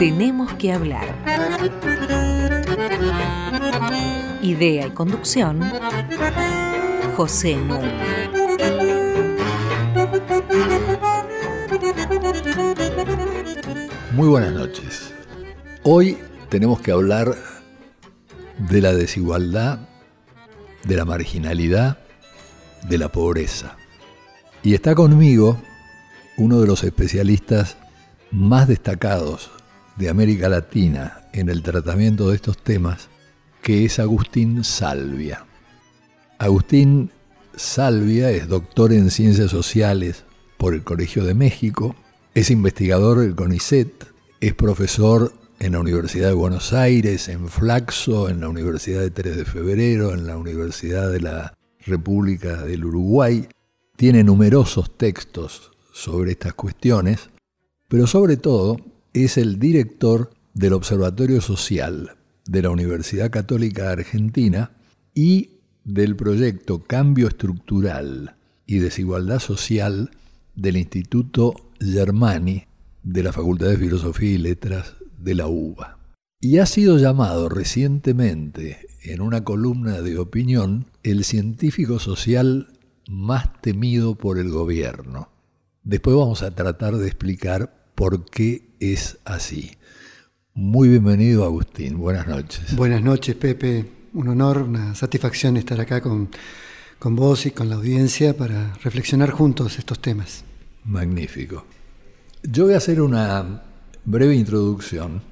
Tenemos que hablar. Idea y conducción, José Nun. Muy buenas noches. Hoy tenemos que hablar de la desigualdad, de la marginalidad, de la pobreza. Y está conmigo uno de los especialistas más destacados de América Latina en el tratamiento de estos temas, que es Agustín Salvia. Agustín Salvia es doctor en ciencias sociales por el Colegio de México, es investigador del CONICET, es profesor en la Universidad de Buenos Aires, en Flaxo, en la Universidad de 3 de Febrero, en la Universidad de la República del Uruguay. Tiene numerosos textos sobre estas cuestiones, pero sobre todo es el director del Observatorio Social de la Universidad Católica Argentina y del proyecto Cambio Estructural y Desigualdad Social del Instituto Germani de la Facultad de Filosofía y Letras de la UBA. Y ha sido llamado recientemente en una columna de opinión el científico social más temido por el gobierno. Después vamos a tratar de explicar por qué es así. Muy bienvenido Agustín, buenas noches. Buenas noches Pepe, un honor, una satisfacción estar acá con, con vos y con la audiencia para reflexionar juntos estos temas. Magnífico. Yo voy a hacer una breve introducción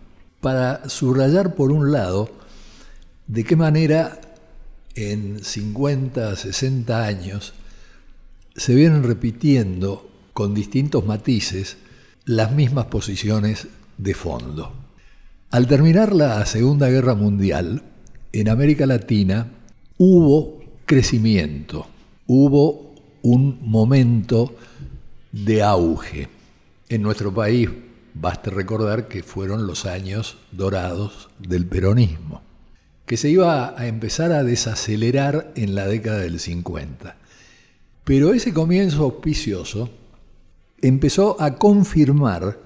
para subrayar por un lado de qué manera en 50, 60 años se vienen repitiendo con distintos matices las mismas posiciones de fondo. Al terminar la Segunda Guerra Mundial, en América Latina hubo crecimiento, hubo un momento de auge. En nuestro país, basta recordar que fueron los años dorados del peronismo, que se iba a empezar a desacelerar en la década del 50. Pero ese comienzo auspicioso empezó a confirmar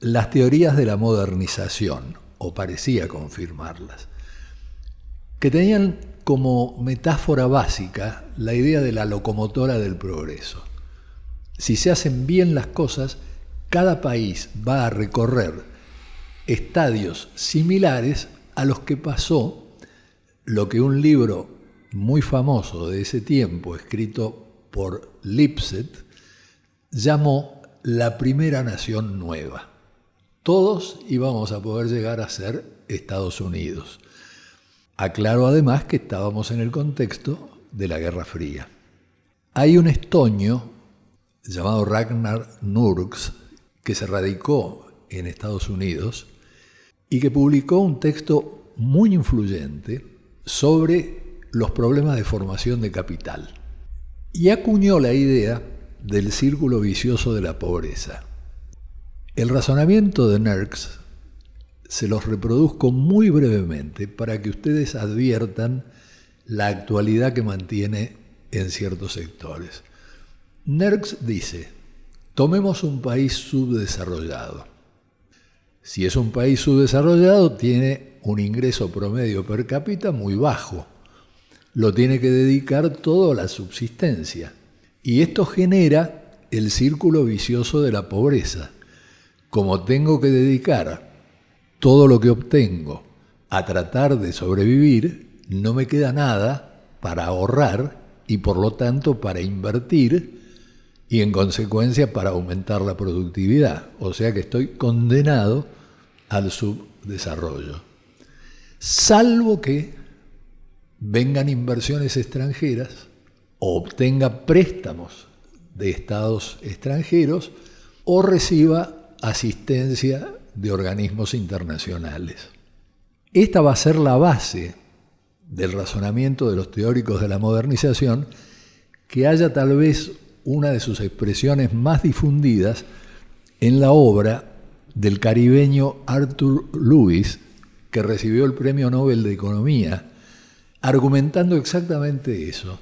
las teorías de la modernización, o parecía confirmarlas, que tenían como metáfora básica la idea de la locomotora del progreso. Si se hacen bien las cosas, cada país va a recorrer estadios similares a los que pasó lo que un libro muy famoso de ese tiempo, escrito por Lipset, llamó la primera nación nueva. Todos íbamos a poder llegar a ser Estados Unidos. Aclaro además que estábamos en el contexto de la Guerra Fría. Hay un estonio llamado Ragnar Nurks que se radicó en Estados Unidos y que publicó un texto muy influyente sobre los problemas de formación de capital. Y acuñó la idea del círculo vicioso de la pobreza. El razonamiento de Nerx se los reproduzco muy brevemente para que ustedes adviertan la actualidad que mantiene en ciertos sectores. Nerx dice, tomemos un país subdesarrollado. Si es un país subdesarrollado, tiene un ingreso promedio per cápita muy bajo. Lo tiene que dedicar todo a la subsistencia. Y esto genera el círculo vicioso de la pobreza. Como tengo que dedicar todo lo que obtengo a tratar de sobrevivir, no me queda nada para ahorrar y por lo tanto para invertir y en consecuencia para aumentar la productividad. O sea que estoy condenado al subdesarrollo. Salvo que vengan inversiones extranjeras obtenga préstamos de estados extranjeros o reciba asistencia de organismos internacionales. Esta va a ser la base del razonamiento de los teóricos de la modernización que haya tal vez una de sus expresiones más difundidas en la obra del caribeño Arthur Lewis, que recibió el Premio Nobel de Economía, argumentando exactamente eso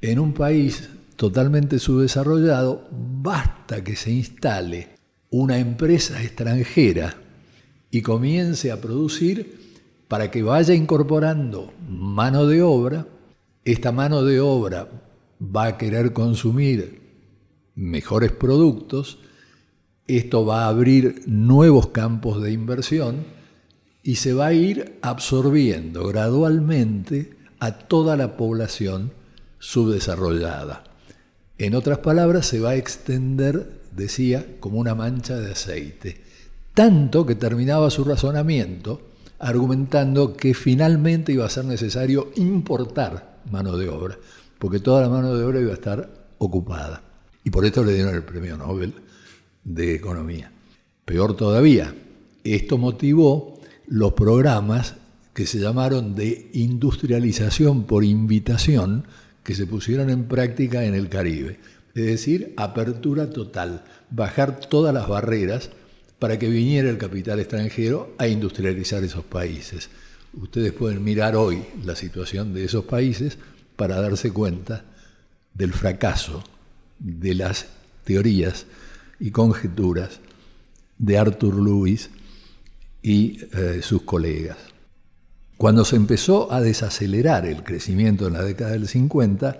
en un país totalmente subdesarrollado, basta que se instale una empresa extranjera y comience a producir para que vaya incorporando mano de obra. Esta mano de obra va a querer consumir mejores productos, esto va a abrir nuevos campos de inversión y se va a ir absorbiendo gradualmente a toda la población subdesarrollada. En otras palabras, se va a extender, decía, como una mancha de aceite, tanto que terminaba su razonamiento argumentando que finalmente iba a ser necesario importar mano de obra, porque toda la mano de obra iba a estar ocupada. Y por esto le dieron el premio Nobel de Economía. Peor todavía, esto motivó los programas que se llamaron de industrialización por invitación que se pusieron en práctica en el Caribe. Es decir, apertura total, bajar todas las barreras para que viniera el capital extranjero a industrializar esos países. Ustedes pueden mirar hoy la situación de esos países para darse cuenta del fracaso de las teorías y conjeturas de Arthur Lewis y eh, sus colegas. Cuando se empezó a desacelerar el crecimiento en la década del 50,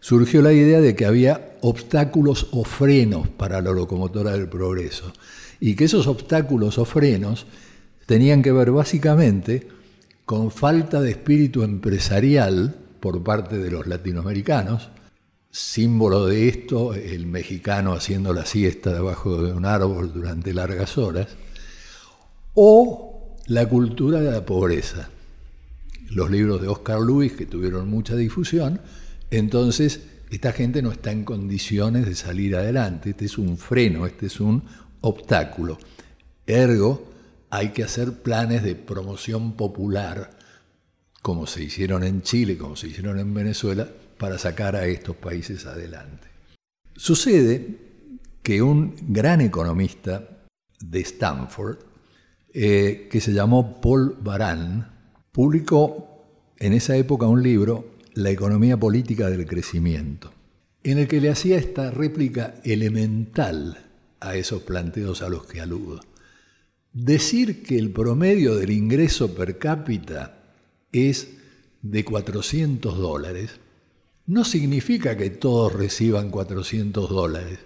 surgió la idea de que había obstáculos o frenos para la locomotora del progreso y que esos obstáculos o frenos tenían que ver básicamente con falta de espíritu empresarial por parte de los latinoamericanos, símbolo de esto el mexicano haciendo la siesta debajo de un árbol durante largas horas, o la cultura de la pobreza. Los libros de Oscar Luis, que tuvieron mucha difusión, entonces esta gente no está en condiciones de salir adelante, este es un freno, este es un obstáculo. Ergo, hay que hacer planes de promoción popular, como se hicieron en Chile, como se hicieron en Venezuela, para sacar a estos países adelante. Sucede que un gran economista de Stanford, eh, que se llamó Paul Baran, publicó en esa época un libro, La economía política del crecimiento, en el que le hacía esta réplica elemental a esos planteos a los que aludo. Decir que el promedio del ingreso per cápita es de 400 dólares no significa que todos reciban 400 dólares.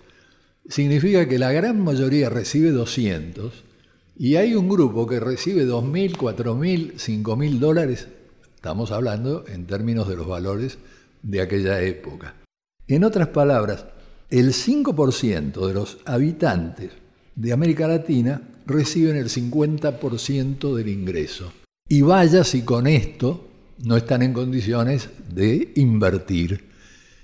Significa que la gran mayoría recibe 200 y hay un grupo que recibe 2.000, 4.000, 5.000 dólares. Estamos hablando en términos de los valores de aquella época. En otras palabras, el 5% de los habitantes de América Latina reciben el 50% del ingreso. Y vaya si con esto no están en condiciones de invertir.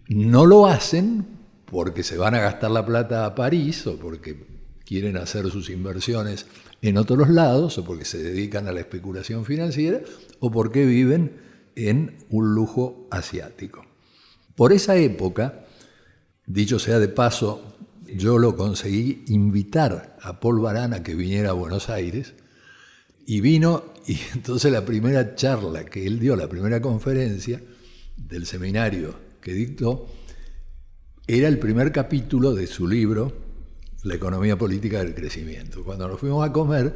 No lo hacen porque se van a gastar la plata a París o porque quieren hacer sus inversiones en otros lados o porque se dedican a la especulación financiera o porque viven en un lujo asiático. Por esa época, Dicho sea de paso, yo lo conseguí invitar a Paul Barana que viniera a Buenos Aires y vino y entonces la primera charla que él dio, la primera conferencia del seminario que dictó, era el primer capítulo de su libro, La economía política del crecimiento. Cuando nos fuimos a comer,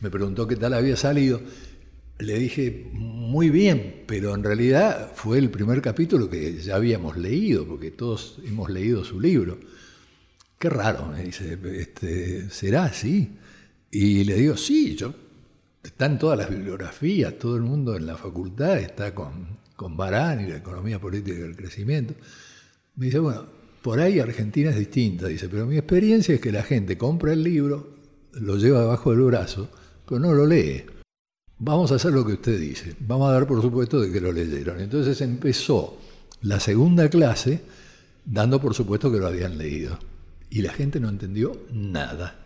me preguntó qué tal había salido le dije, muy bien, pero en realidad fue el primer capítulo que ya habíamos leído, porque todos hemos leído su libro. Qué raro, me dice, este, ¿será así? Y le digo, sí, yo, están todas las bibliografías, todo el mundo en la facultad está con, con Barán y la economía política del crecimiento. Me dice, bueno, por ahí Argentina es distinta, dice, pero mi experiencia es que la gente compra el libro, lo lleva debajo del brazo, pero no lo lee. Vamos a hacer lo que usted dice. Vamos a dar por supuesto de que lo leyeron. Entonces empezó la segunda clase dando por supuesto que lo habían leído. Y la gente no entendió nada.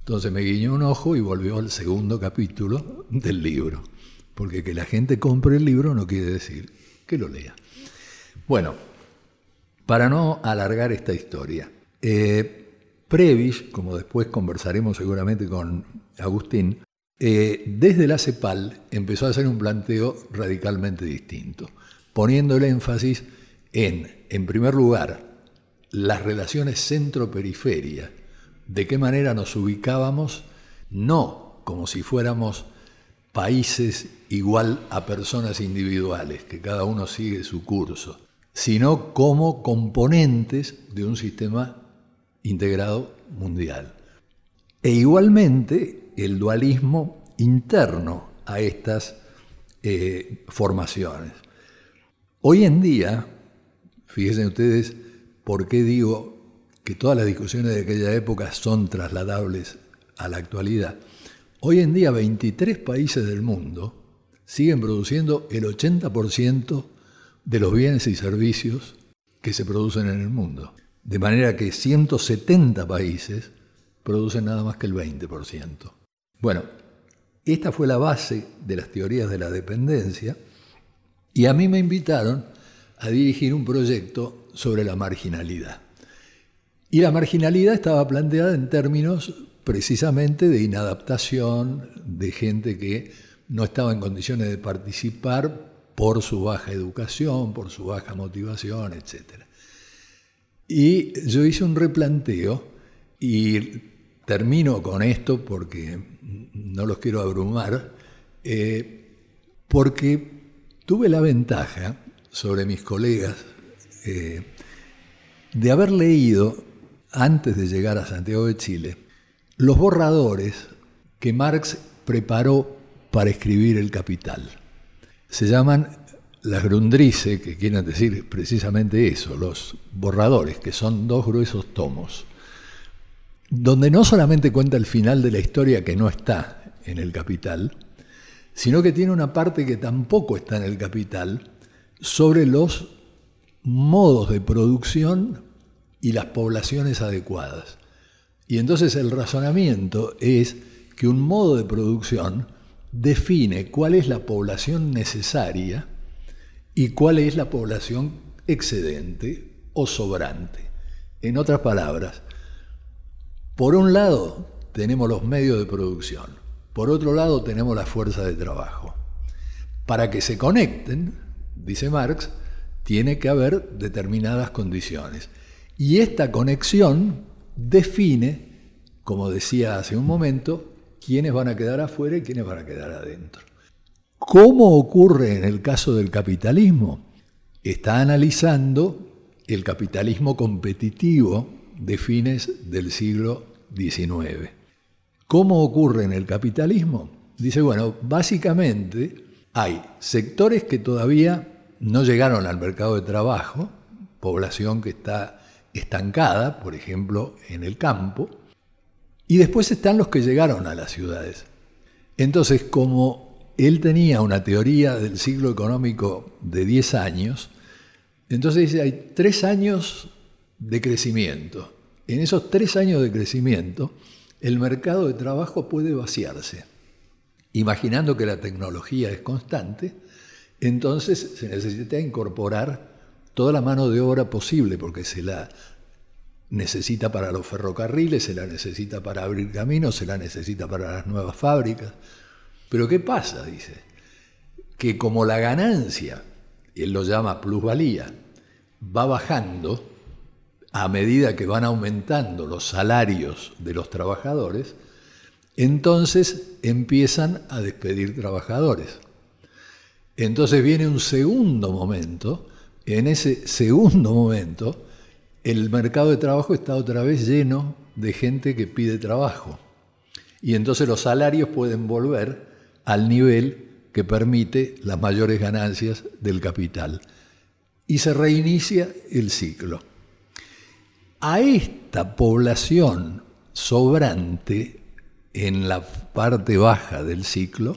Entonces me guiñó un ojo y volvió al segundo capítulo del libro. Porque que la gente compre el libro no quiere decir que lo lea. Bueno, para no alargar esta historia, eh, Previs, como después conversaremos seguramente con Agustín, eh, desde la CEPAL empezó a hacer un planteo radicalmente distinto, poniendo el énfasis en, en primer lugar, las relaciones centro-periferia, de qué manera nos ubicábamos, no como si fuéramos países igual a personas individuales, que cada uno sigue su curso, sino como componentes de un sistema integrado mundial. E igualmente el dualismo interno a estas eh, formaciones. Hoy en día, fíjense ustedes por qué digo que todas las discusiones de aquella época son trasladables a la actualidad. Hoy en día 23 países del mundo siguen produciendo el 80% de los bienes y servicios que se producen en el mundo. De manera que 170 países producen nada más que el 20%. Bueno, esta fue la base de las teorías de la dependencia y a mí me invitaron a dirigir un proyecto sobre la marginalidad. Y la marginalidad estaba planteada en términos precisamente de inadaptación, de gente que no estaba en condiciones de participar por su baja educación, por su baja motivación, etc. Y yo hice un replanteo y termino con esto porque no los quiero abrumar, eh, porque tuve la ventaja sobre mis colegas eh, de haber leído, antes de llegar a Santiago de Chile, los borradores que Marx preparó para escribir El Capital. Se llaman las Grundrisse, que quieren decir precisamente eso, los borradores, que son dos gruesos tomos, donde no solamente cuenta el final de la historia que no está en El Capital, sino que tiene una parte que tampoco está en El Capital sobre los modos de producción y las poblaciones adecuadas. Y entonces el razonamiento es que un modo de producción define cuál es la población necesaria y cuál es la población excedente o sobrante. En otras palabras, por un lado tenemos los medios de producción, por otro lado tenemos la fuerza de trabajo. Para que se conecten, dice Marx, tiene que haber determinadas condiciones. Y esta conexión define, como decía hace un momento, quiénes van a quedar afuera y quiénes van a quedar adentro. ¿Cómo ocurre en el caso del capitalismo? Está analizando el capitalismo competitivo de fines del siglo XIX. ¿Cómo ocurre en el capitalismo? Dice, bueno, básicamente hay sectores que todavía no llegaron al mercado de trabajo, población que está estancada, por ejemplo, en el campo, y después están los que llegaron a las ciudades. Entonces, como él tenía una teoría del ciclo económico de 10 años, entonces dice, hay tres años de crecimiento. En esos tres años de crecimiento, el mercado de trabajo puede vaciarse. Imaginando que la tecnología es constante, entonces se necesita incorporar toda la mano de obra posible, porque se la necesita para los ferrocarriles, se la necesita para abrir caminos, se la necesita para las nuevas fábricas. Pero ¿qué pasa? Dice, que como la ganancia, él lo llama plusvalía, va bajando a medida que van aumentando los salarios de los trabajadores, entonces empiezan a despedir trabajadores. Entonces viene un segundo momento en ese segundo momento, el mercado de trabajo está otra vez lleno de gente que pide trabajo. Y entonces los salarios pueden volver al nivel que permite las mayores ganancias del capital. Y se reinicia el ciclo. A esta población sobrante en la parte baja del ciclo,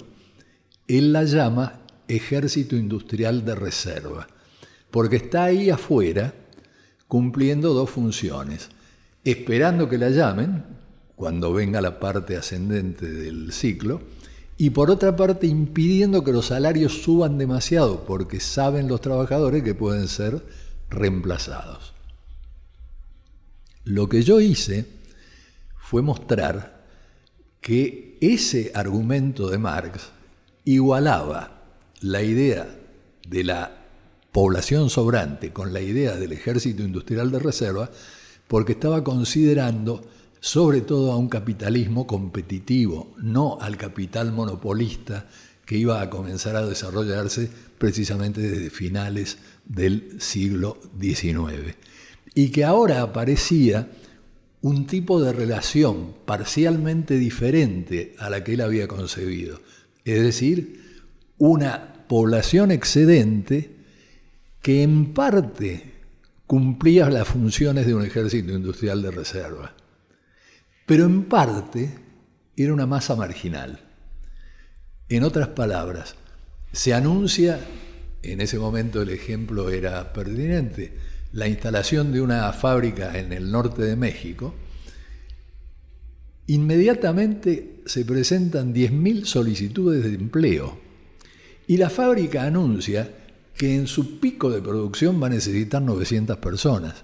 él la llama ejército industrial de reserva porque está ahí afuera cumpliendo dos funciones, esperando que la llamen cuando venga la parte ascendente del ciclo, y por otra parte impidiendo que los salarios suban demasiado, porque saben los trabajadores que pueden ser reemplazados. Lo que yo hice fue mostrar que ese argumento de Marx igualaba la idea de la población sobrante con la idea del ejército industrial de reserva porque estaba considerando sobre todo a un capitalismo competitivo, no al capital monopolista que iba a comenzar a desarrollarse precisamente desde finales del siglo XIX. Y que ahora aparecía un tipo de relación parcialmente diferente a la que él había concebido. Es decir, una población excedente que en parte cumplía las funciones de un ejército industrial de reserva, pero en parte era una masa marginal. En otras palabras, se anuncia, en ese momento el ejemplo era pertinente, la instalación de una fábrica en el norte de México, inmediatamente se presentan 10.000 solicitudes de empleo y la fábrica anuncia que en su pico de producción va a necesitar 900 personas.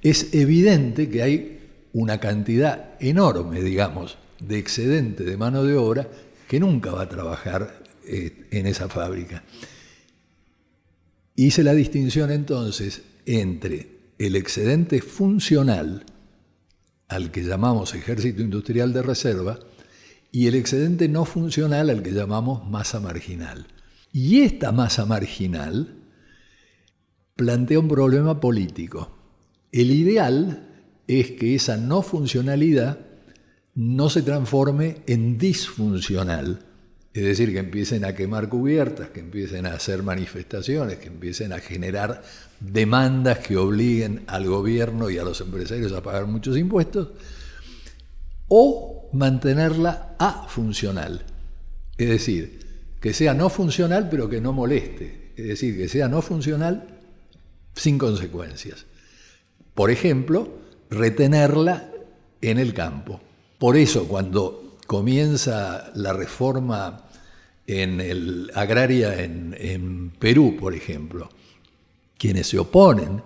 Es evidente que hay una cantidad enorme, digamos, de excedente de mano de obra que nunca va a trabajar eh, en esa fábrica. Hice la distinción entonces entre el excedente funcional, al que llamamos ejército industrial de reserva, y el excedente no funcional, al que llamamos masa marginal. Y esta masa marginal plantea un problema político. El ideal es que esa no funcionalidad no se transforme en disfuncional es decir, que empiecen a quemar cubiertas, que empiecen a hacer manifestaciones, que empiecen a generar demandas que obliguen al gobierno y a los empresarios a pagar muchos impuestos, o mantenerla afuncional. Es decir, que sea no funcional pero que no moleste. Es decir, que sea no funcional sin consecuencias. Por ejemplo, retenerla en el campo. Por eso cuando comienza la reforma en el, agraria en, Perú, por ejemplo, quienes se oponen,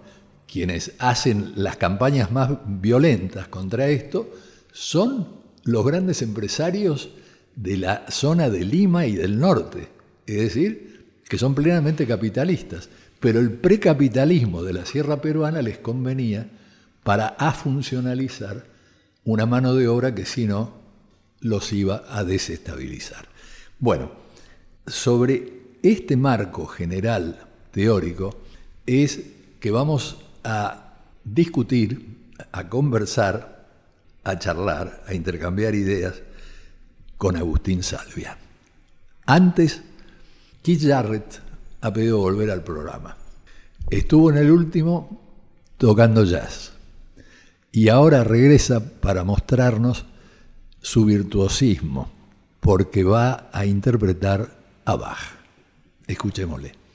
quienes hacen las campañas más violentas contra esto, son los grandes empresarios de la zona de Lima y del norte, es decir, que son plenamente capitalistas, pero el precapitalismo de la sierra peruana les convenía para afuncionalizar una mano de obra que si no los iba a desestabilizar. Bueno, sobre este marco general teórico es que vamos a discutir, a conversar, a charlar, a intercambiar ideas con Agustín Salvia. Antes, Keith Jarrett ha pedido volver al programa. Estuvo en el último tocando jazz y ahora regresa para mostrarnos su virtuosismo, porque va a interpretar a Bach. Escuchémosle.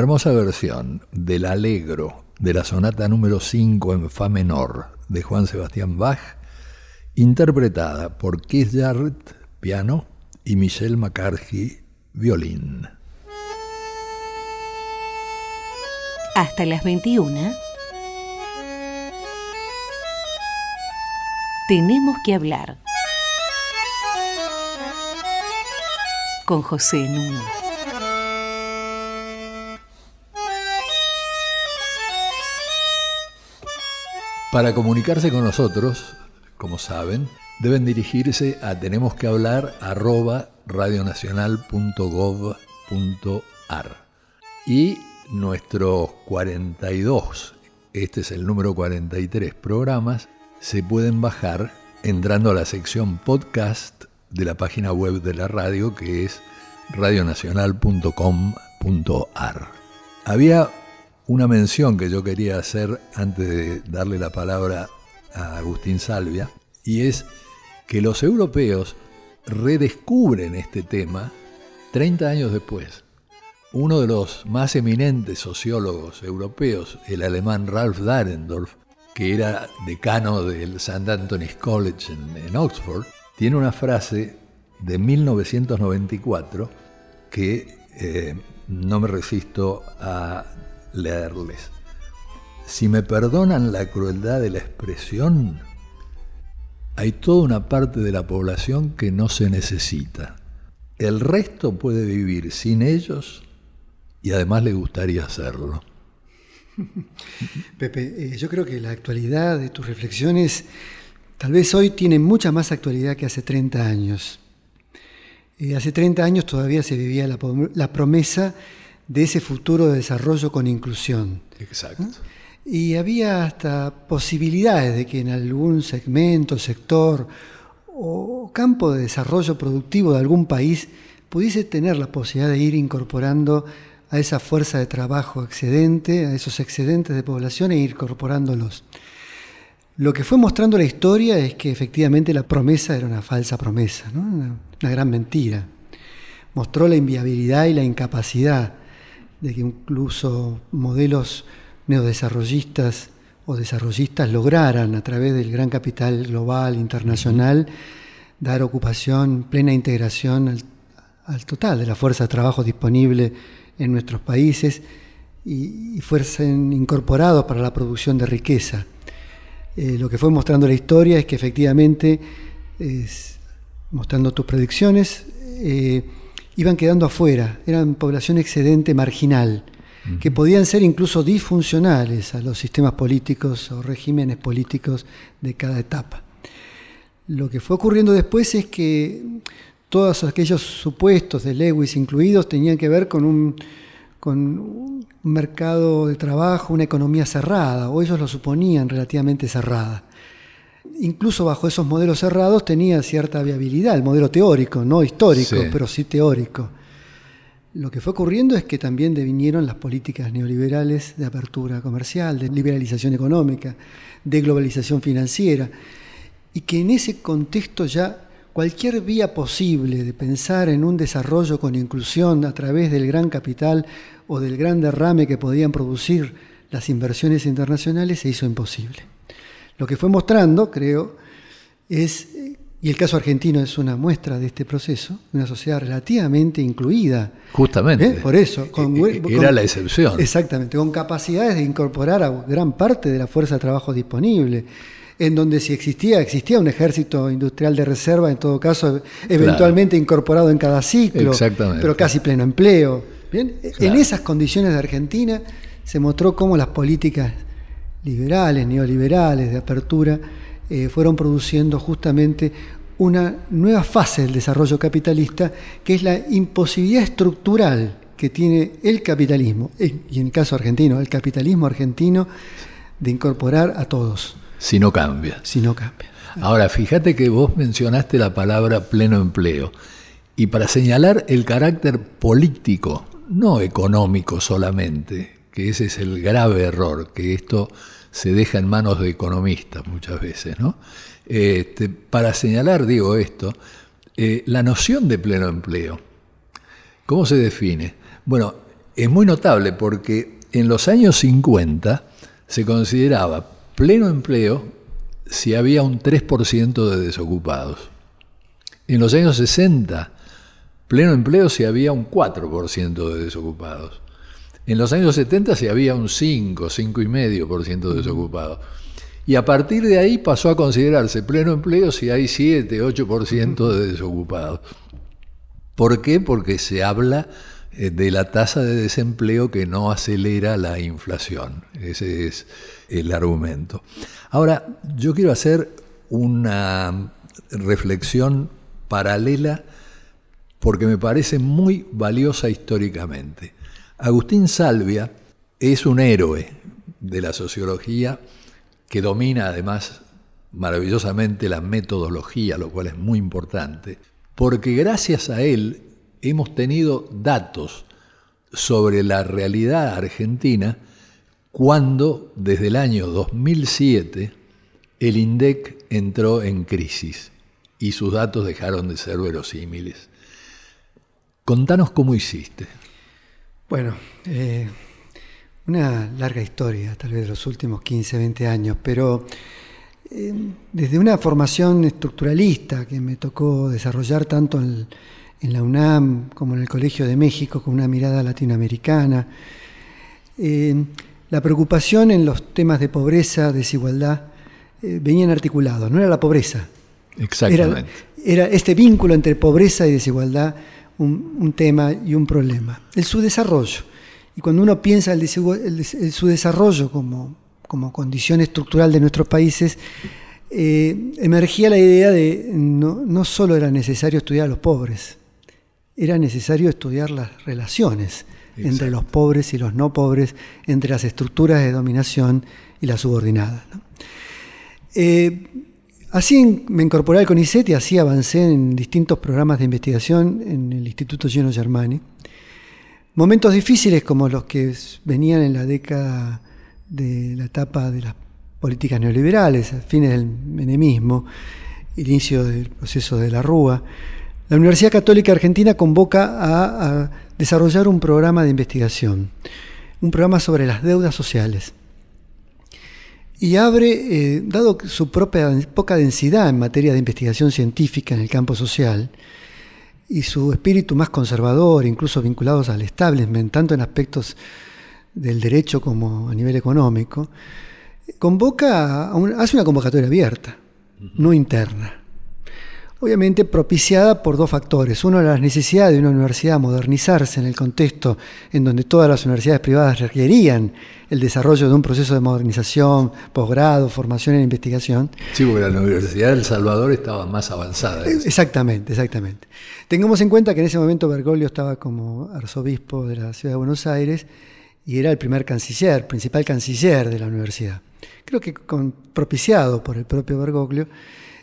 Hermosa versión del Alegro de la sonata número 5 en Fa menor de Juan Sebastián Bach, interpretada por Keith Jarrett, piano, y Michelle McCarthy, violín. Hasta las 21. Tenemos que hablar. Con José Nuno. Para comunicarse con nosotros, como saben, deben dirigirse a tenemos que hablar radionacional.gov.ar y nuestros 42, este es el número 43 programas, se pueden bajar entrando a la sección podcast de la página web de la radio que es radionacional.com.ar. Había una mención que yo quería hacer antes de darle la palabra a Agustín Salvia, y es que los europeos redescubren este tema 30 años después. Uno de los más eminentes sociólogos europeos, el alemán Ralph Dahrendorf, que era decano del St. Anthony's College en, Oxford, tiene una frase de 1994 que eh, no me resisto a leerles. Si me perdonan la crueldad de la expresión, hay toda una parte de la población que no se necesita. El resto puede vivir sin ellos y además le gustaría hacerlo. Pepe, eh, yo creo que la actualidad de tus reflexiones tal vez hoy tiene mucha más actualidad que hace 30 años. Eh, hace 30 años todavía se vivía la, la promesa de ese futuro de desarrollo con inclusión. Exacto. Y había hasta posibilidades de que en algún segmento, sector o campo de desarrollo productivo de algún país pudiese tener la posibilidad de ir incorporando a esa fuerza de trabajo excedente, a esos excedentes de población e ir incorporándolos. Lo que fue mostrando la historia es que efectivamente la promesa era una falsa promesa, una, una gran mentira. Mostró la inviabilidad y la incapacidad de que incluso modelos neodesarrollistas o desarrollistas lograran a través del gran capital global, internacional, dar ocupación, plena integración al, total de la fuerza de trabajo disponible en nuestros países y, fuesen incorporados para la producción de riqueza. Eh, lo que fue mostrando la historia es que efectivamente, mostrando tus predicciones, eh, iban quedando afuera, eran población excedente marginal, que podían ser incluso disfuncionales a los sistemas políticos o regímenes políticos de cada etapa. Lo que fue ocurriendo después es que todos aquellos supuestos de Lewis incluidos tenían que ver con un, con un mercado de trabajo, una economía cerrada, o ellos lo suponían relativamente cerrada incluso bajo esos modelos cerrados tenía cierta viabilidad, el modelo teórico, no histórico, pero sí teórico. Lo que fue ocurriendo es que también devinieron las políticas neoliberales de apertura comercial, de liberalización económica, de globalización financiera, y que en ese contexto ya cualquier vía posible de pensar en un desarrollo con inclusión a través del gran capital o del gran derrame que podían producir las inversiones internacionales se hizo imposible. Lo que fue mostrando, creo, es, y el caso argentino es una muestra de este proceso, una sociedad relativamente incluida. Justamente. ¿Eh? Por eso. E-, e-, era la excepción. Exactamente, con capacidades de incorporar a gran parte de la fuerza de trabajo disponible en donde si existía, existía un ejército industrial de reserva, en todo caso, eventualmente incorporado en cada ciclo, pero casi pleno empleo. ¿Bien? En esas condiciones de Argentina se mostró cómo las políticas liberales, neoliberales, de apertura, eh, fueron produciendo justamente una nueva fase del desarrollo capitalista, que es la imposibilidad estructural que tiene el capitalismo, y en el caso argentino, el capitalismo argentino, de incorporar a todos. Si no cambia. Si no cambia. Ahora, fíjate que vos mencionaste la palabra pleno empleo, y para señalar el carácter político, no económico solamente, que ese es el grave error, que esto se deja en manos de economistas muchas veces. ¿no? Este, para señalar, digo esto, eh, la noción de pleno empleo, ¿cómo se define? Bueno, es muy notable porque en los años 50 se consideraba pleno empleo si había un 3% de desocupados. En los años 60, pleno empleo si había un 4% de desocupados. En los años 70 si había un 5, 5,5% de desocupados. Y a partir de ahí pasó a considerarse pleno empleo si hay 7, 8% de desocupados. ¿Por qué? Porque se habla eh, de la tasa de desempleo que no acelera la inflación. Ese es el argumento. Ahora, yo quiero hacer una reflexión paralela porque me parece muy valiosa históricamente. Agustín Salvia es un héroe de la sociología que domina además maravillosamente la metodología, lo cual es muy importante, porque gracias a él hemos tenido datos sobre la realidad argentina cuando desde el año 2007 el INDEC entró en crisis y sus datos dejaron de ser verosímiles. Contanos cómo hiciste. Bueno, eh, una larga historia, tal vez de los últimos 15, 20 años, pero eh, desde una formación estructuralista que me tocó desarrollar tanto en, la UNAM como en el Colegio de México con una mirada latinoamericana, eh, la preocupación en los temas de pobreza, desigualdad, venían articulados, no era la pobreza. Exactamente. Era, este vínculo entre pobreza y desigualdad un, tema y un problema. El subdesarrollo. Y cuando uno piensa el, su desarrollo como, como, condición estructural de nuestros países, eh, emergía la idea de no, no solo era necesario estudiar a los pobres, era necesario estudiar las relaciones entre los pobres y los no pobres, entre las estructuras de dominación y las subordinadas. Eh, así me incorporé al CONICET y así avancé en distintos programas de investigación en el Instituto Gino Germani. Momentos difíciles como los que venían en la década de la etapa de las políticas neoliberales, fines del menemismo, inicio del proceso de la Rúa, la Universidad Católica Argentina convoca a, desarrollar un programa de investigación, un programa sobre las deudas sociales. Y abre, eh, dado su propia poca densidad en materia de investigación científica en el campo social, y su espíritu más conservador, incluso vinculados al establishment, tanto en aspectos del derecho como a nivel económico, convoca hace una convocatoria abierta, no interna. Obviamente propiciada por dos factores. Uno, la necesidad de una universidad modernizarse en el contexto en donde todas las universidades privadas requerían el desarrollo de un proceso de modernización, posgrado, formación en investigación. Sí, porque la Universidad del Salvador estaba más avanzada. Exactamente, exactamente. Tengamos en cuenta que en ese momento Bergoglio estaba como arzobispo de la ciudad de Buenos Aires y era el primer canciller, principal canciller de la universidad. Creo que con, propiciado por el propio Bergoglio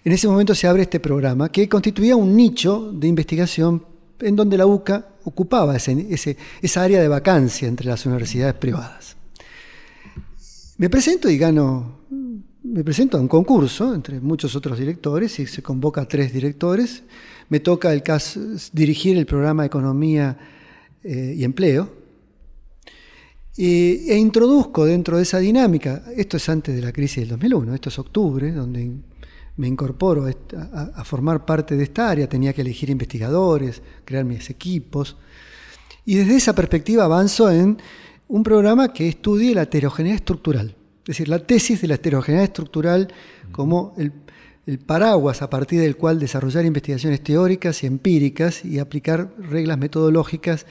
en ese momento se abre este programa que constituía un nicho de investigación en donde la UCA ocupaba esa área de vacancia entre las universidades privadas. Me presento y gano, me presento a un concurso entre muchos otros directores y se convoca a tres directores. Me toca el caso, dirigir el programa Economía eh, y Empleo. e introduzco dentro de esa dinámica, esto es antes de la crisis del 2001, esto es octubre, donde me incorporo a, formar parte de esta área, tenía que elegir investigadores, crear mis equipos. Y desde esa perspectiva avanzo en un programa que estudie la heterogeneidad estructural, es decir, la tesis de la heterogeneidad estructural como el, el paraguas a partir del cual desarrollar investigaciones teóricas y empíricas y aplicar reglas metodológicas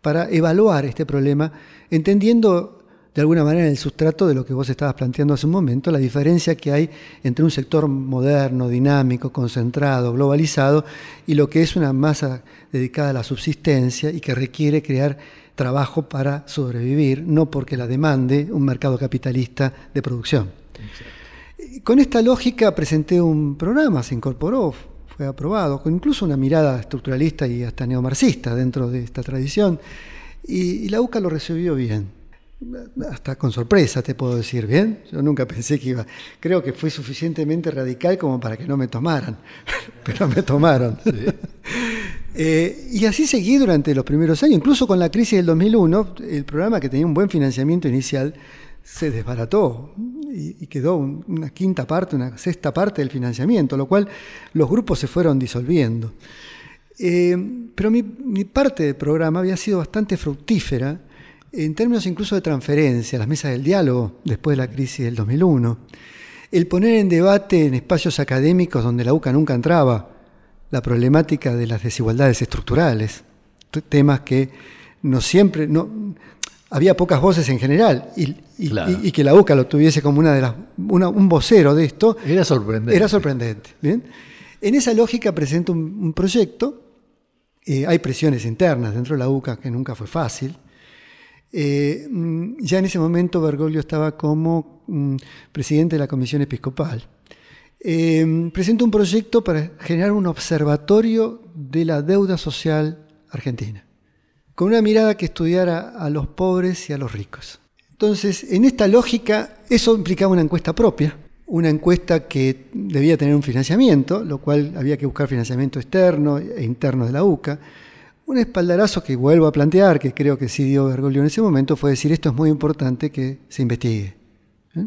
para evaluar este problema, entendiendo de alguna manera en el sustrato de lo que vos estabas planteando hace un momento, la diferencia que hay entre un sector moderno, dinámico, concentrado, globalizado, y lo que es una masa dedicada a la subsistencia y que requiere crear trabajo para sobrevivir, no porque la demande un mercado capitalista de producción. Con esta lógica presenté un programa, se incorporó, fue aprobado, con incluso una mirada estructuralista y hasta neomarxista dentro de esta tradición, y, y la UCA lo recibió bien hasta con sorpresa te puedo decir, ¿bien? Yo nunca pensé que iba, creo que fui suficientemente radical como para que no me tomaran, pero me tomaron. Eh, y así seguí durante los primeros años, incluso con la crisis del 2001, el programa que tenía un buen financiamiento inicial se desbarató y, quedó una quinta parte, una sexta parte del financiamiento, lo cual los grupos se fueron disolviendo. Eh, pero mi, parte del programa había sido bastante fructífera en términos incluso de transferencia, las mesas del diálogo después de la crisis del 2001, el poner en debate en espacios académicos donde la UCA nunca entraba la problemática de las desigualdades estructurales, temas que no siempre, no, había pocas voces en general y, que la UCA lo tuviese como una de las, un vocero de esto. Era sorprendente. Era sorprendente. ¿bien? En esa lógica presento un, proyecto, eh, hay presiones internas dentro de la UCA que nunca fue fácil. Eh, mm, ya en ese momento Bergoglio estaba como mm, presidente de la Comisión Episcopal. Eh, presento un proyecto para generar un observatorio de la deuda social argentina con una mirada que estudiara a los pobres y a los ricos. Entonces, en esta lógica, eso implicaba una encuesta propia, una encuesta que debía tener un financiamiento, lo cual había que buscar financiamiento externo e interno de la UCA. Un espaldarazo que vuelvo a plantear, que creo que sí dio Bergoglio en ese momento, fue decir, esto es muy importante que se investigue. ¿eh?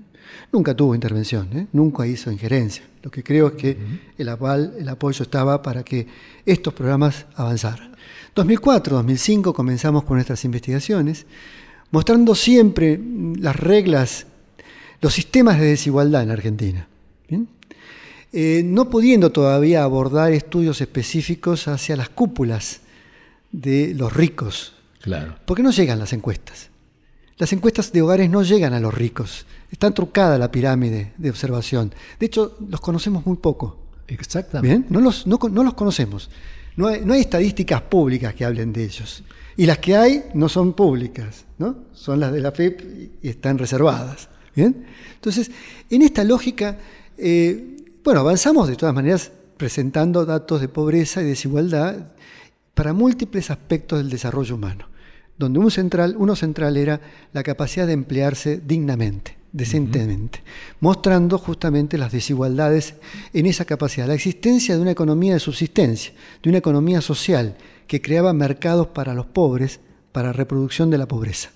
Nunca tuvo intervención, ¿eh? nunca hizo injerencia. Lo que creo es que el aval, el apoyo estaba para que estos programas avanzaran. 2004, 2005 comenzamos con nuestras investigaciones, mostrando siempre las reglas, los sistemas de desigualdad en Argentina. Eh, no pudiendo todavía abordar estudios específicos hacia las cúpulas de los ricos. Claro. Porque no llegan las encuestas. Las encuestas de hogares no llegan a los ricos. Está trucada la pirámide de observación. De hecho, los conocemos muy poco. Exactamente. No, los, no los conocemos. No hay, estadísticas públicas que hablen de ellos. Y las que hay no son públicas, ¿no? Son las de la FEP y están reservadas. ¿bien? Entonces, en esta lógica, eh, bueno, avanzamos de todas maneras presentando datos de pobreza y desigualdad para múltiples aspectos del desarrollo humano, donde un central, uno central era la capacidad de emplearse dignamente decentemente, mostrando justamente las desigualdades en esa capacidad, la existencia de una economía de subsistencia, de una economía social que creaba mercados para los pobres, para reproducción de la pobreza.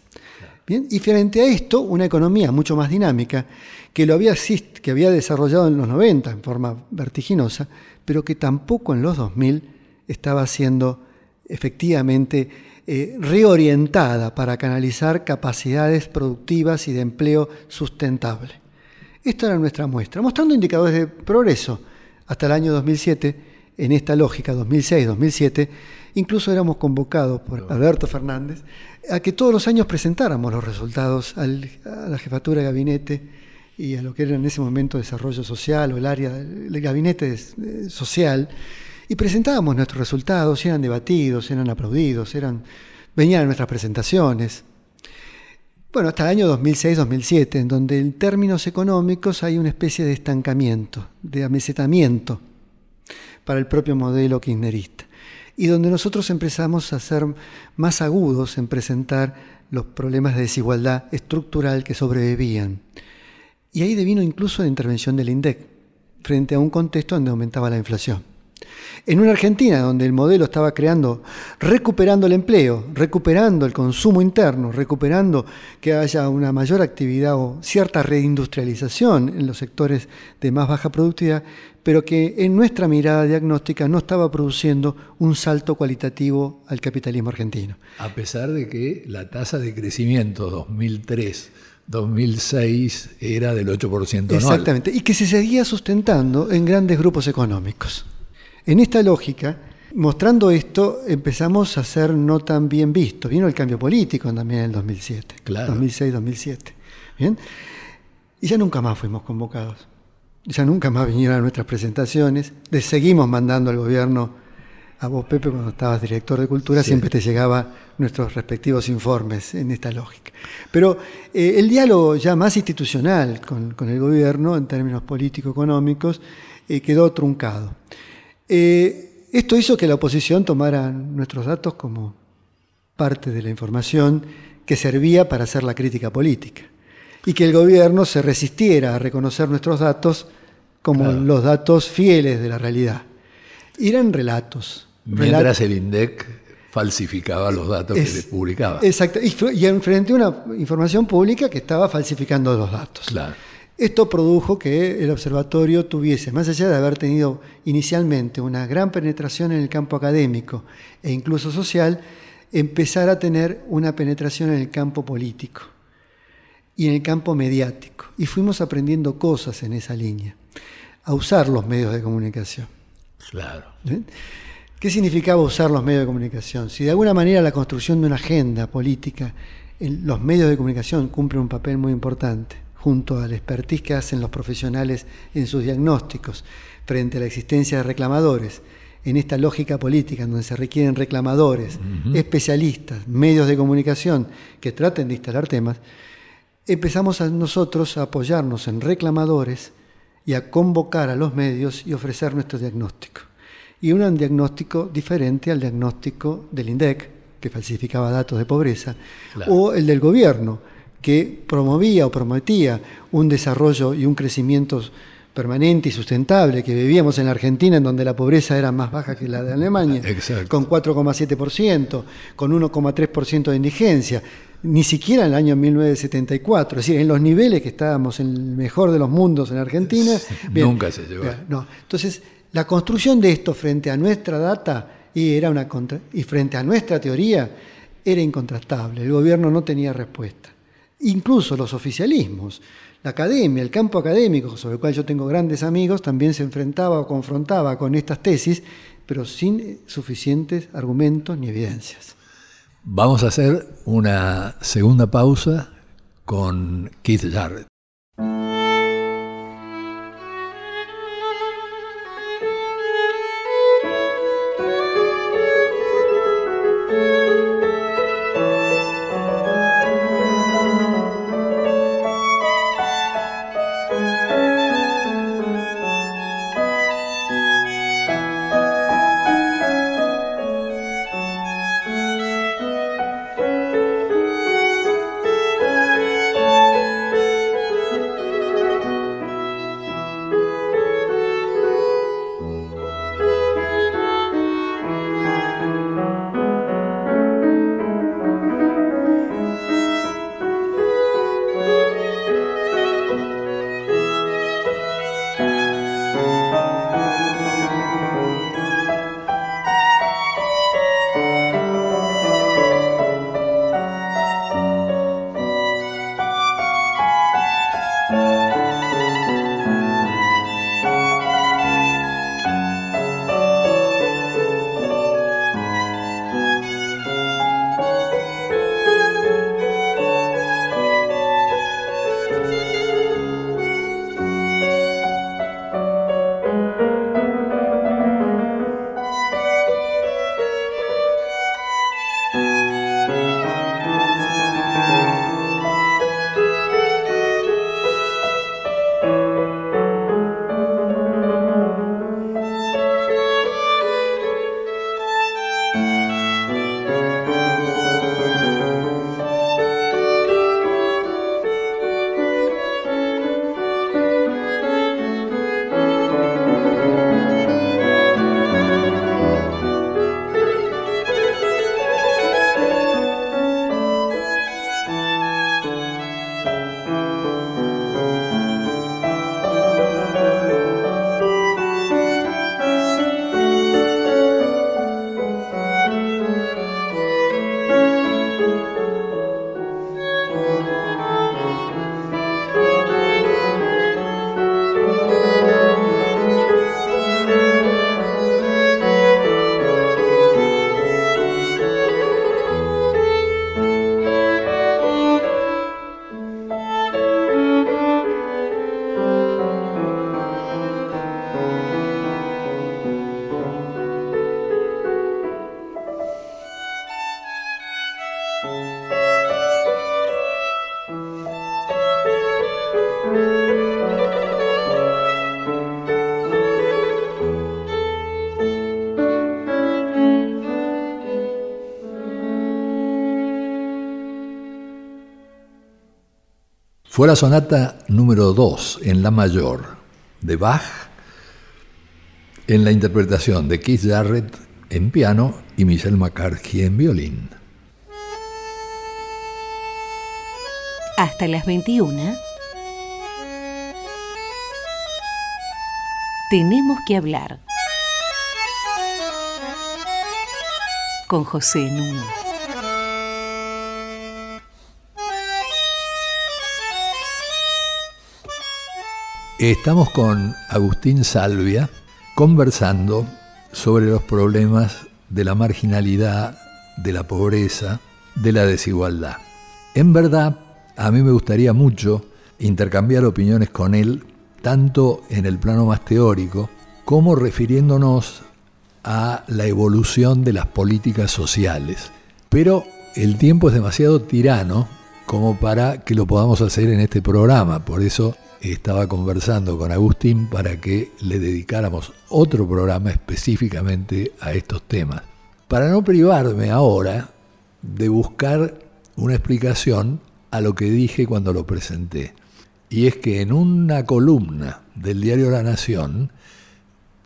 Bien, y frente a esto, una economía mucho más dinámica, que, lo había, que había desarrollado en los 90 en forma vertiginosa, pero que tampoco en los 2000 estaba siendo efectivamente eh, reorientada para canalizar capacidades productivas y de empleo sustentable. Esta era nuestra muestra, mostrando indicadores de progreso. Hasta el año 2007, en esta lógica 2006-2007, incluso éramos convocados por Alberto Fernández a que todos los años presentáramos los resultados a la jefatura de gabinete y a lo que era en ese momento desarrollo social o el área del gabinete social y presentábamos nuestros resultados, eran debatidos, eran aplaudidos, eran, venían a nuestras presentaciones. Bueno, hasta el año 2006-2007, en donde en términos económicos hay una especie de estancamiento, de amesetamiento para el propio modelo kirchnerista, y donde nosotros empezamos a ser más agudos en presentar los problemas de desigualdad estructural que sobrevivían. Y ahí devino incluso la intervención del INDEC, frente a un contexto donde aumentaba la inflación. En una Argentina donde el modelo estaba creando, recuperando el empleo, recuperando el consumo interno, recuperando que haya una mayor actividad o cierta reindustrialización en los sectores de más baja productividad, pero que en nuestra mirada diagnóstica no estaba produciendo un salto cualitativo al capitalismo argentino. A pesar de que la tasa de crecimiento 2003 2006 era del 8% anual. Exactamente, y que se seguía sustentando en grandes grupos económicos. En esta lógica, mostrando esto, empezamos a ser no tan bien vistos. Vino el cambio político también en el 2007, claro. 2006-2007. ¿Bien? Y ya nunca más fuimos convocados. Ya nunca más vinieron a nuestras presentaciones. Le seguimos mandando al gobierno, a vos Pepe, cuando estabas director de Cultura, siempre te llegaban nuestros respectivos informes en esta lógica. Pero eh, el diálogo ya más institucional con, el gobierno, en términos político-económicos, eh, quedó truncado. Eh, esto hizo que la oposición tomara nuestros datos como parte de la información que servía para hacer la crítica política y que el gobierno se resistiera a reconocer nuestros datos como los datos fieles de la realidad. eran relatos, Mientras el INDEC falsificaba los datos que le publicaba. Exacto, y, y enfrente a una información pública que estaba falsificando los datos. Claro. Esto produjo que el observatorio tuviese, más allá de haber tenido inicialmente una gran penetración en el campo académico e incluso social, empezar a tener una penetración en el campo político y en el campo mediático. Y fuimos aprendiendo cosas en esa línea, a usar los medios de comunicación. Claro. ¿Eh? ¿Qué significaba usar los medios de comunicación? Si de alguna manera la construcción de una agenda política, los medios de comunicación cumplen un papel muy importante junto al expertise que hacen los profesionales en sus diagnósticos frente a la existencia de reclamadores, en esta lógica política en donde se requieren reclamadores, especialistas, medios de comunicación que traten de instalar temas, empezamos a nosotros a apoyarnos en reclamadores y a convocar a los medios y ofrecer nuestro diagnóstico. Y un diagnóstico diferente al diagnóstico del INDEC, que falsificaba datos de pobreza, o el del gobierno, que promovía o prometía un desarrollo y un crecimiento permanente y sustentable que vivíamos en la Argentina, en donde la pobreza era más baja que la de Alemania, con 4,7%, con 1,3% de indigencia, ni siquiera en el año 1974, es decir, en los niveles que estábamos en el mejor de los mundos en Argentina. nunca se llegó. No. Entonces, la construcción de esto frente a nuestra data y, era una y frente a nuestra teoría era incontrastable. El gobierno no tenía respuesta incluso los oficialismos. La academia, el campo académico, sobre el cual yo tengo grandes amigos, también se enfrentaba o confrontaba con estas tesis, pero sin suficientes argumentos ni evidencias. Vamos a hacer una segunda pausa con Keith Jarrett. Fue la sonata número 2 en La mayor de Bach en la interpretación de Keith Jarrett en piano y Michelle McCarthy en violín. Hasta las 21. Tenemos que hablar. Con José Nuno. Estamos con Agustín Salvia conversando sobre los problemas de la marginalidad, de la pobreza, de la desigualdad. En verdad, a mí me gustaría mucho intercambiar opiniones con él, tanto en el plano más teórico, como refiriéndonos a la evolución de las políticas sociales. Pero el tiempo es demasiado tirano como para que lo podamos hacer en este programa. Por eso estaba conversando con Agustín para que le dedicáramos otro programa específicamente a estos temas. Para no privarme ahora de buscar una explicación a lo que dije cuando lo presenté. Y es que en una columna del diario La Nación,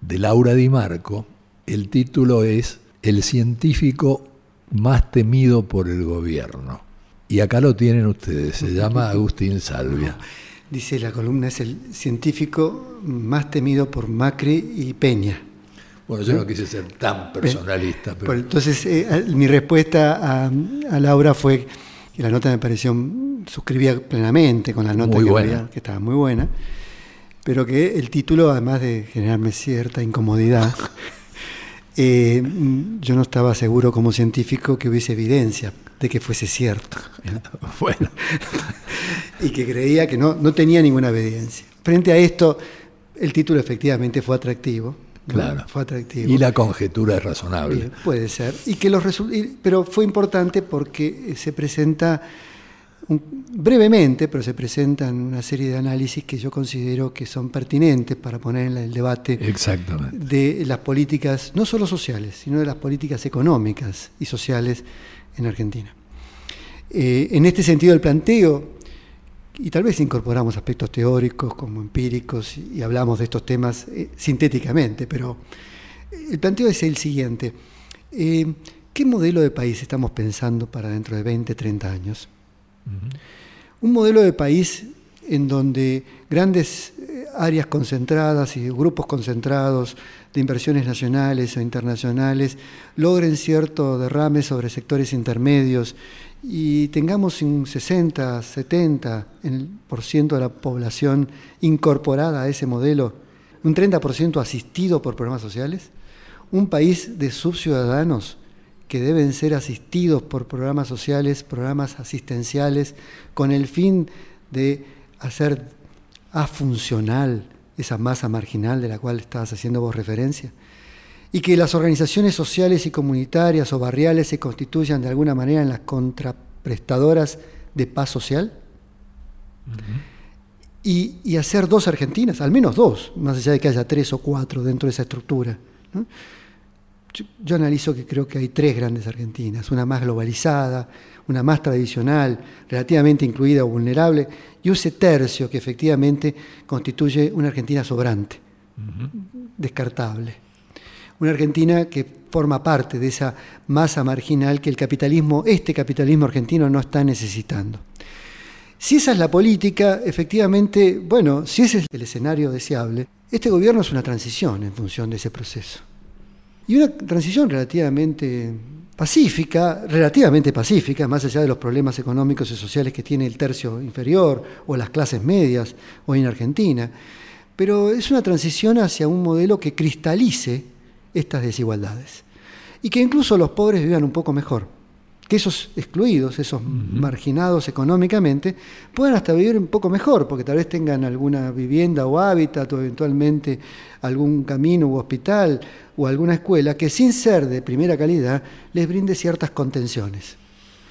de Laura Di Marco, el título es El científico más temido por el gobierno. Y acá lo tienen ustedes, se llama Agustín Salvia. Dice la columna es el científico más temido por Macri y Peña. Bueno, yo no quise ser tan personalista. Pero... entonces, eh, mi respuesta a, Laura fue que la nota me pareció, suscribía plenamente con la nota que, que estaba muy buena, pero que el título, además de generarme cierta incomodidad, eh, yo no estaba seguro como científico que hubiese evidencia de que fuese cierto. bueno. y que creía que no, no tenía ninguna evidencia. Frente a esto, el título efectivamente fue atractivo. Claro. Fue atractivo. Y la conjetura es razonable. puede ser. Y que los pero fue importante porque se presenta brevemente, pero se presentan una serie de análisis que yo considero que son pertinentes para poner en el debate de las políticas, no solo sociales, sino de las políticas económicas y sociales en Argentina. Eh, en este sentido, el planteo, y tal vez incorporamos aspectos teóricos como empíricos y, hablamos de estos temas eh, sintéticamente, pero el planteo es el siguiente. Eh, ¿Qué modelo de país estamos pensando para dentro de 20, 30 años? Un modelo de país en donde grandes áreas concentradas y grupos concentrados de inversiones nacionales o internacionales logren cierto derrame sobre sectores intermedios y tengamos un 60, 70 por ciento de la población incorporada a ese modelo, un 30% asistido por programas sociales, un país de subciudadanos que deben ser asistidos por programas sociales, programas asistenciales, con el fin de hacer afuncional esa masa marginal de la cual estabas haciendo vos referencia y que las organizaciones sociales y comunitarias o barriales se constituyan de alguna manera en las contraprestadoras de paz social. y, hacer dos Argentinas, al menos dos, más allá de que haya tres o cuatro dentro de esa estructura. yo, analizo que creo que hay tres grandes Argentinas, una más globalizada, una más tradicional, relativamente incluida o vulnerable, y ese tercio que efectivamente constituye una Argentina sobrante, descartable una Argentina que forma parte de esa masa marginal que el capitalismo, este capitalismo argentino no está necesitando. Si esa es la política, efectivamente, bueno, si ese es el escenario deseable, este gobierno es una transición en función de ese proceso. Y una transición relativamente pacífica, relativamente pacífica, más allá de los problemas económicos y sociales que tiene el tercio inferior o las clases medias hoy en Argentina, pero es una transición hacia un modelo que cristalice estas desigualdades. Y que incluso los pobres vivan un poco mejor. Que esos excluidos, esos marginados económicamente, puedan hasta vivir un poco mejor, porque tal vez tengan alguna vivienda o hábitat o eventualmente algún camino u hospital o alguna escuela que sin ser de primera calidad les brinde ciertas contenciones.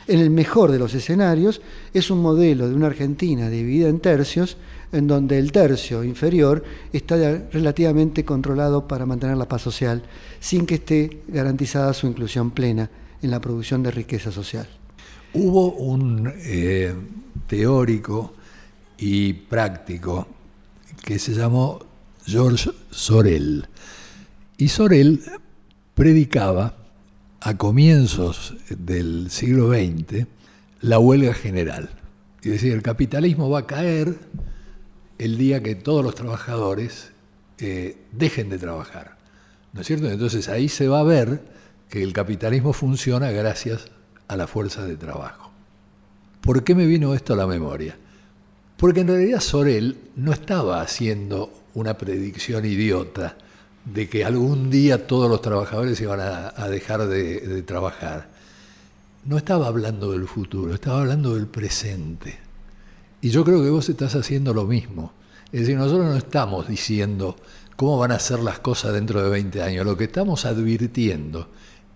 En el mejor de los escenarios es un modelo de una Argentina dividida en tercios en donde el tercio inferior está relativamente controlado para mantener la paz social, sin que esté garantizada su inclusión plena en la producción de riqueza social. Hubo un eh, teórico y práctico que se llamó Georges Sorel. Y Sorel predicaba a comienzos del siglo XX la huelga general. Es decir, el capitalismo va a caer el día que todos los trabajadores eh, dejen de trabajar. ¿No es cierto? Entonces ahí se va a ver que el capitalismo funciona gracias a la fuerza de trabajo. ¿Por qué me vino esto a la memoria? Porque en realidad Sorel no estaba haciendo una predicción idiota de que algún día todos los trabajadores iban a, dejar de, trabajar. No estaba hablando del futuro, estaba hablando del presente. Y yo creo que vos estás haciendo lo mismo. Es decir, nosotros no estamos diciendo cómo van a ser las cosas dentro de 20 años. Lo que estamos advirtiendo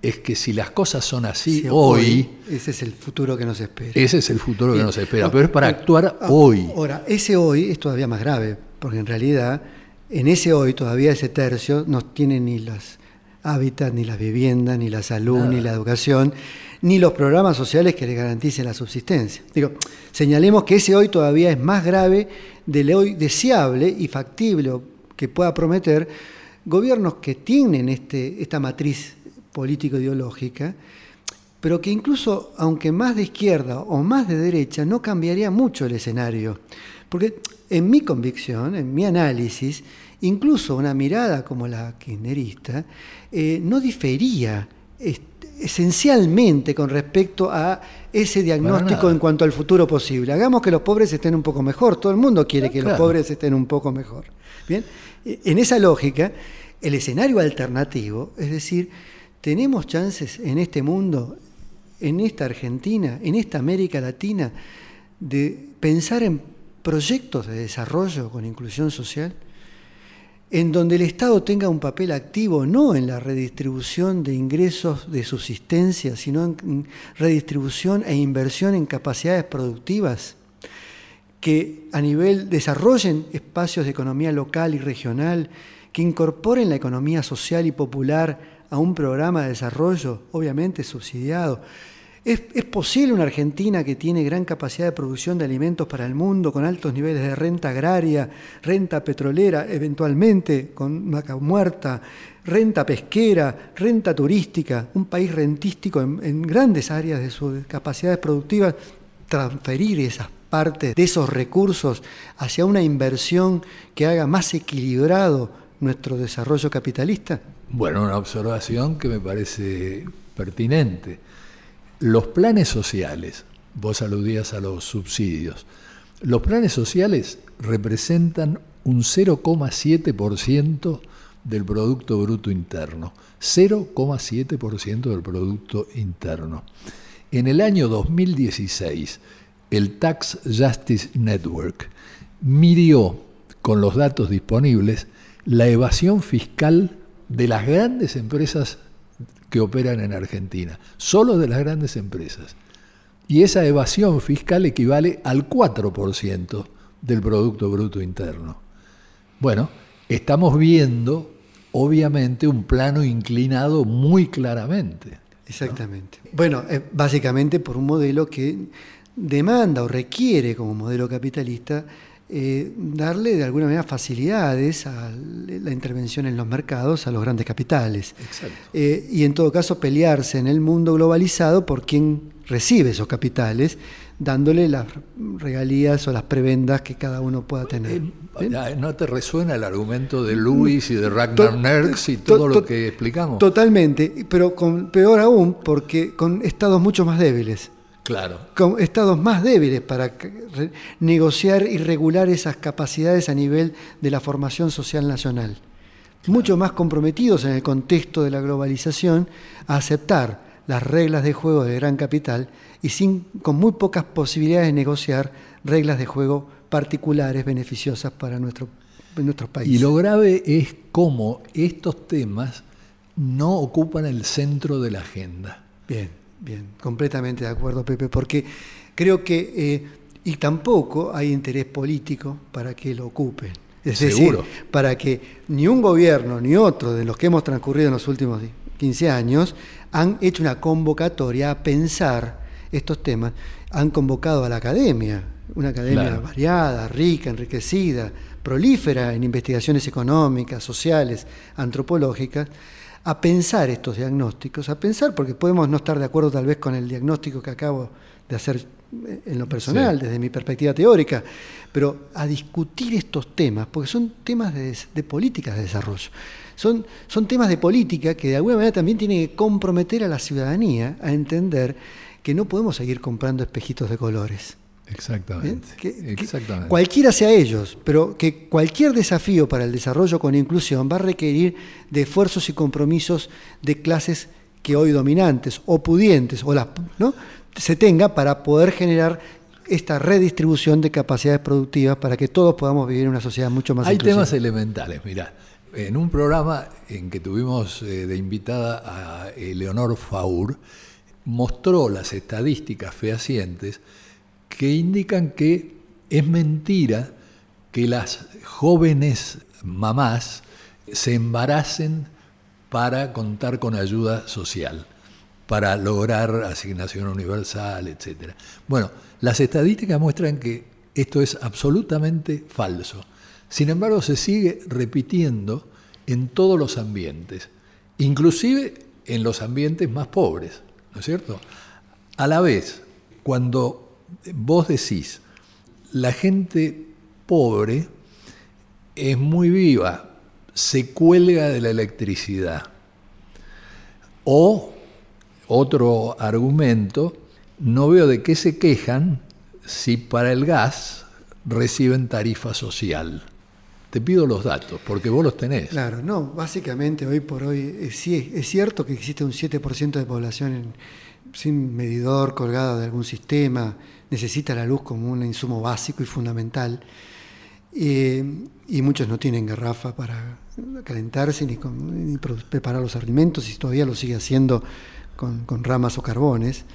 es que si las cosas son así hoy, Ese es el futuro que nos espera. Ese es el futuro que nos espera, pero es para actuar hoy. Ahora, ese hoy es todavía más grave, porque en realidad en ese hoy todavía ese tercio no tiene ni los hábitats, ni las viviendas, ni la salud, ni la educación, ni los programas sociales que le garanticen la subsistencia. Digo, señalemos que ese hoy todavía es más grave del hoy deseable y factible que pueda prometer gobiernos que tienen este, esta matriz político-ideológica, pero que incluso, aunque más de izquierda o más de derecha, no cambiaría mucho el escenario. Porque en mi convicción, en mi análisis, incluso una mirada como la kirchnerista eh, no difería esencialmente con respecto a ese diagnóstico en cuanto al futuro posible. Hagamos que los pobres estén un poco mejor. Todo el mundo quiere que los pobres estén un poco mejor. Bien, e, en esa lógica, el escenario alternativo, es decir, tenemos chances en este mundo, en esta Argentina, en esta América Latina, de pensar en proyectos de desarrollo con inclusión social, en donde el Estado tenga un papel activo no en la redistribución de ingresos de subsistencia, sino en redistribución e inversión en capacidades productivas, que a nivel desarrollen espacios de economía local y regional, que incorporen la economía social y popular a un programa de desarrollo, obviamente subsidiado. ¿Es, posible una Argentina que tiene gran capacidad de producción de alimentos para el mundo, con altos niveles de renta agraria, renta petrolera, eventualmente con vaca muerta, renta pesquera, renta turística, un país rentístico en, en grandes áreas de sus capacidades productivas, transferir esas partes de esos recursos hacia una inversión que haga más equilibrado nuestro desarrollo capitalista? Bueno, una observación que me parece pertinente. Los planes sociales, vos aludías a los subsidios, los planes sociales representan un 0,7% del Producto Bruto Interno. 0,7% del Producto Interno. En el año 2016, el Tax Justice Network midió con los datos disponibles la evasión fiscal de las grandes empresas que operan en Argentina, solo de las grandes empresas. Y esa evasión fiscal equivale al 4% del Producto Bruto Interno. Bueno, estamos viendo, obviamente, un plano inclinado muy claramente. Exactamente. Bueno, eh, básicamente por un modelo que demanda o requiere como modelo capitalista eh, darle de alguna manera facilidades a la intervención en los mercados a los grandes capitales. Eh, y en todo caso pelearse en el mundo globalizado por quien recibe esos capitales, dándole las regalías o las prebendas que cada uno pueda tener. Eh, ¿No te resuena el argumento de Luis y de Ragnar Nerx y todo lo que explicamos? Totalmente, pero con, peor aún porque con estados mucho más débiles. Claro. Con estados más débiles para negociar y regular esas capacidades a nivel de la formación social nacional. Mucho más comprometidos en el contexto de la globalización a aceptar las reglas de juego de gran capital y sin, con muy pocas posibilidades de negociar reglas de juego particulares beneficiosas para nuestro, nuestros países. Y lo grave es cómo estos temas no ocupan el centro de la agenda. Bien. Bien, completamente de acuerdo, Pepe, porque creo que, eh, y tampoco hay interés político para que lo ocupen. Es decir, para que ni un gobierno ni otro de los que hemos transcurrido en los últimos 15 años han hecho una convocatoria a pensar estos temas, han convocado a la academia, una academia variada, rica, enriquecida, prolífera en investigaciones económicas, sociales, antropológicas, a pensar estos diagnósticos, a pensar, porque podemos no estar de acuerdo tal vez con el diagnóstico que acabo de hacer en lo personal, desde mi perspectiva teórica, pero a discutir estos temas, porque son temas de, de políticas de desarrollo. Son, son temas de política que de alguna manera también tienen que comprometer a la ciudadanía a entender que no podemos seguir comprando espejitos de colores. Exactamente. ¿Eh? exactamente. cualquiera sea ellos, pero que cualquier desafío para el desarrollo con inclusión va a requerir de esfuerzos y compromisos de clases que hoy dominantes o pudientes o las, ¿no? se tenga para poder generar esta redistribución de capacidades productivas para que todos podamos vivir en una sociedad mucho más Hay inclusiva. temas elementales, mira. En un programa en que tuvimos eh, de invitada a Eleonor Faur, mostró las estadísticas fehacientes que indican que es mentira que las jóvenes mamás se embaracen para contar con ayuda social para lograr asignación universal, etc. Bueno, las estadísticas muestran que esto es absolutamente falso. Sin embargo, se sigue repitiendo en todos los ambientes, inclusive en los ambientes más pobres, ¿no es cierto? A la vez, cuando vos decís, la gente pobre es muy viva, se cuelga de la electricidad, o otro argumento, no veo de qué se quejan si para el gas reciben tarifa social. Te pido los datos, porque vos los tenés. Claro, no, básicamente hoy por hoy eh, sí es cierto que existe un 7% de población sin medidor colgado de algún sistema, necesita la luz como un insumo básico y fundamental, eh, y muchos no tienen garrafa para calentarse ni, preparar los alimentos y todavía lo sigue haciendo con, ramas o carbones.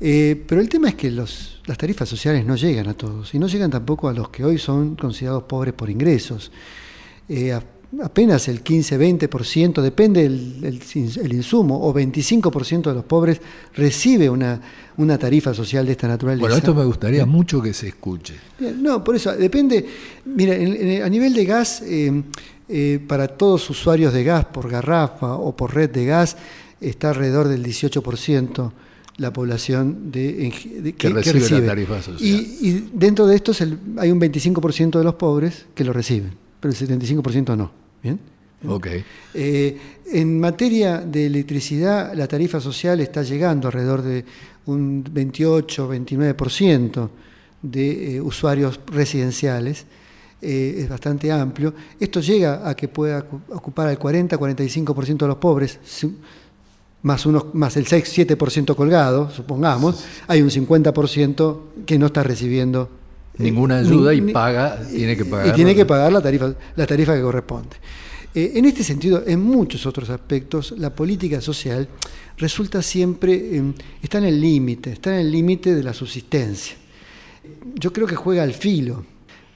Eh, pero el tema es que las tarifas sociales no llegan a todos y no llegan tampoco a los que hoy son considerados pobres por ingresos. Eh, apenas el 15-20%, depende el, el, insumo, o 25% de los pobres recibe una, una tarifa social de esta naturaleza. Bueno, esto me gustaría mucho que se escuche. No, por eso, depende, mira, a nivel de gas, eh, para todos usuarios de gas por garrafa o por red de gas, está alrededor del 18% la población de, que, recibe, la tarifa social. Y, dentro de esto hay un 25% de los pobres que lo reciben, pero el 75% no. ¿Bien? Okay. Eh, en materia de electricidad, la tarifa social está llegando alrededor de un 28-29% de eh, usuarios residenciales. Eh, es bastante amplio. Esto llega a que pueda ocupar al 40-45% de los pobres, más, más el 6-7% colgado, supongamos, hay un 50% que no está recibiendo ninguna ayuda y paga, tiene que pagar. Y tiene que pagar la tarifa, la tarifa que corresponde. Eh, en este sentido, en muchos otros aspectos, la política social resulta siempre, em, está en el límite, está en el límite de la subsistencia. Yo creo que juega al filo.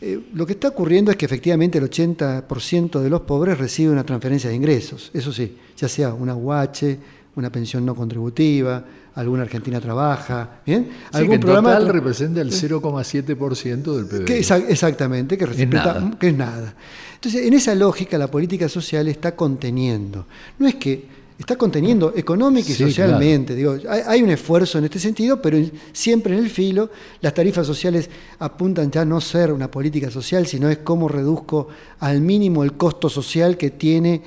Eh, lo que está ocurriendo es que efectivamente el 80% de los pobres recibe una transferencia de ingresos, eso sí, ya sea una UH, una pensión no contributiva, alguna Argentina trabaja, ¿bien? ¿Algún que programa total representa el 0,7% del PIB. exactamente, que, es nada. que es nada. Entonces, en esa lógica la política social está conteniendo. No es que está conteniendo económica y socialmente. Digo, hay, un esfuerzo en este sentido, pero siempre en el filo las tarifas sociales apuntan ya a no ser una política social, sino es cómo reduzco al mínimo el costo social que tiene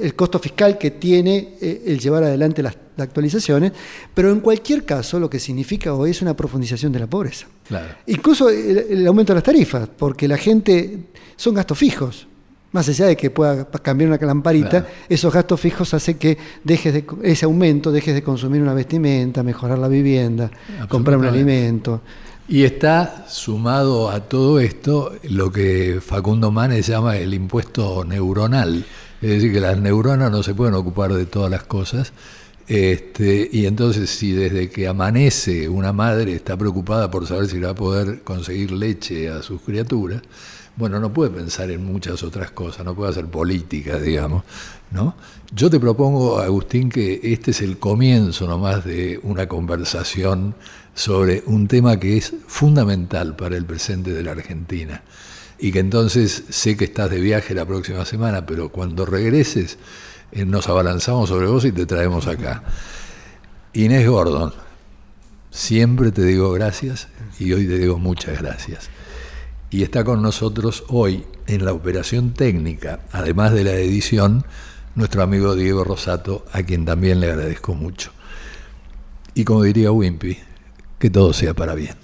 el costo fiscal que tiene eh, el llevar adelante las, actualizaciones, pero en cualquier caso lo que significa hoy es una profundización de la pobreza. Incluso el, aumento de las tarifas, porque la gente son gastos fijos. Más allá de que pueda cambiar una lamparita, esos gastos fijos hacen que dejes de, ese aumento dejes de consumir una vestimenta, mejorar la vivienda, comprar un alimento. Y está sumado a todo esto lo que Facundo Manes llama el impuesto neuronal, es decir, que las neuronas no se pueden ocupar de todas las cosas. Este, y entonces si desde que amanece una madre está preocupada por saber si va a poder conseguir leche a sus criaturas, bueno, no puede pensar en muchas otras cosas, no puede hacer política, digamos, ¿no? Yo te propongo, Agustín, que este es el comienzo nomás de una conversación sobre un tema que es fundamental para el presente de la Argentina y que entonces sé que estás de viaje la próxima semana, pero cuando regreses eh, nos abalanzamos sobre vos y te traemos acá. Inés Gordon, siempre te digo gracias y hoy te digo muchas gracias. Y está con nosotros hoy en la operación técnica, además de la edición, nuestro amigo Diego Rosato, a quien también le agradezco mucho. Y como diría Wimpy, que todo sea para bien.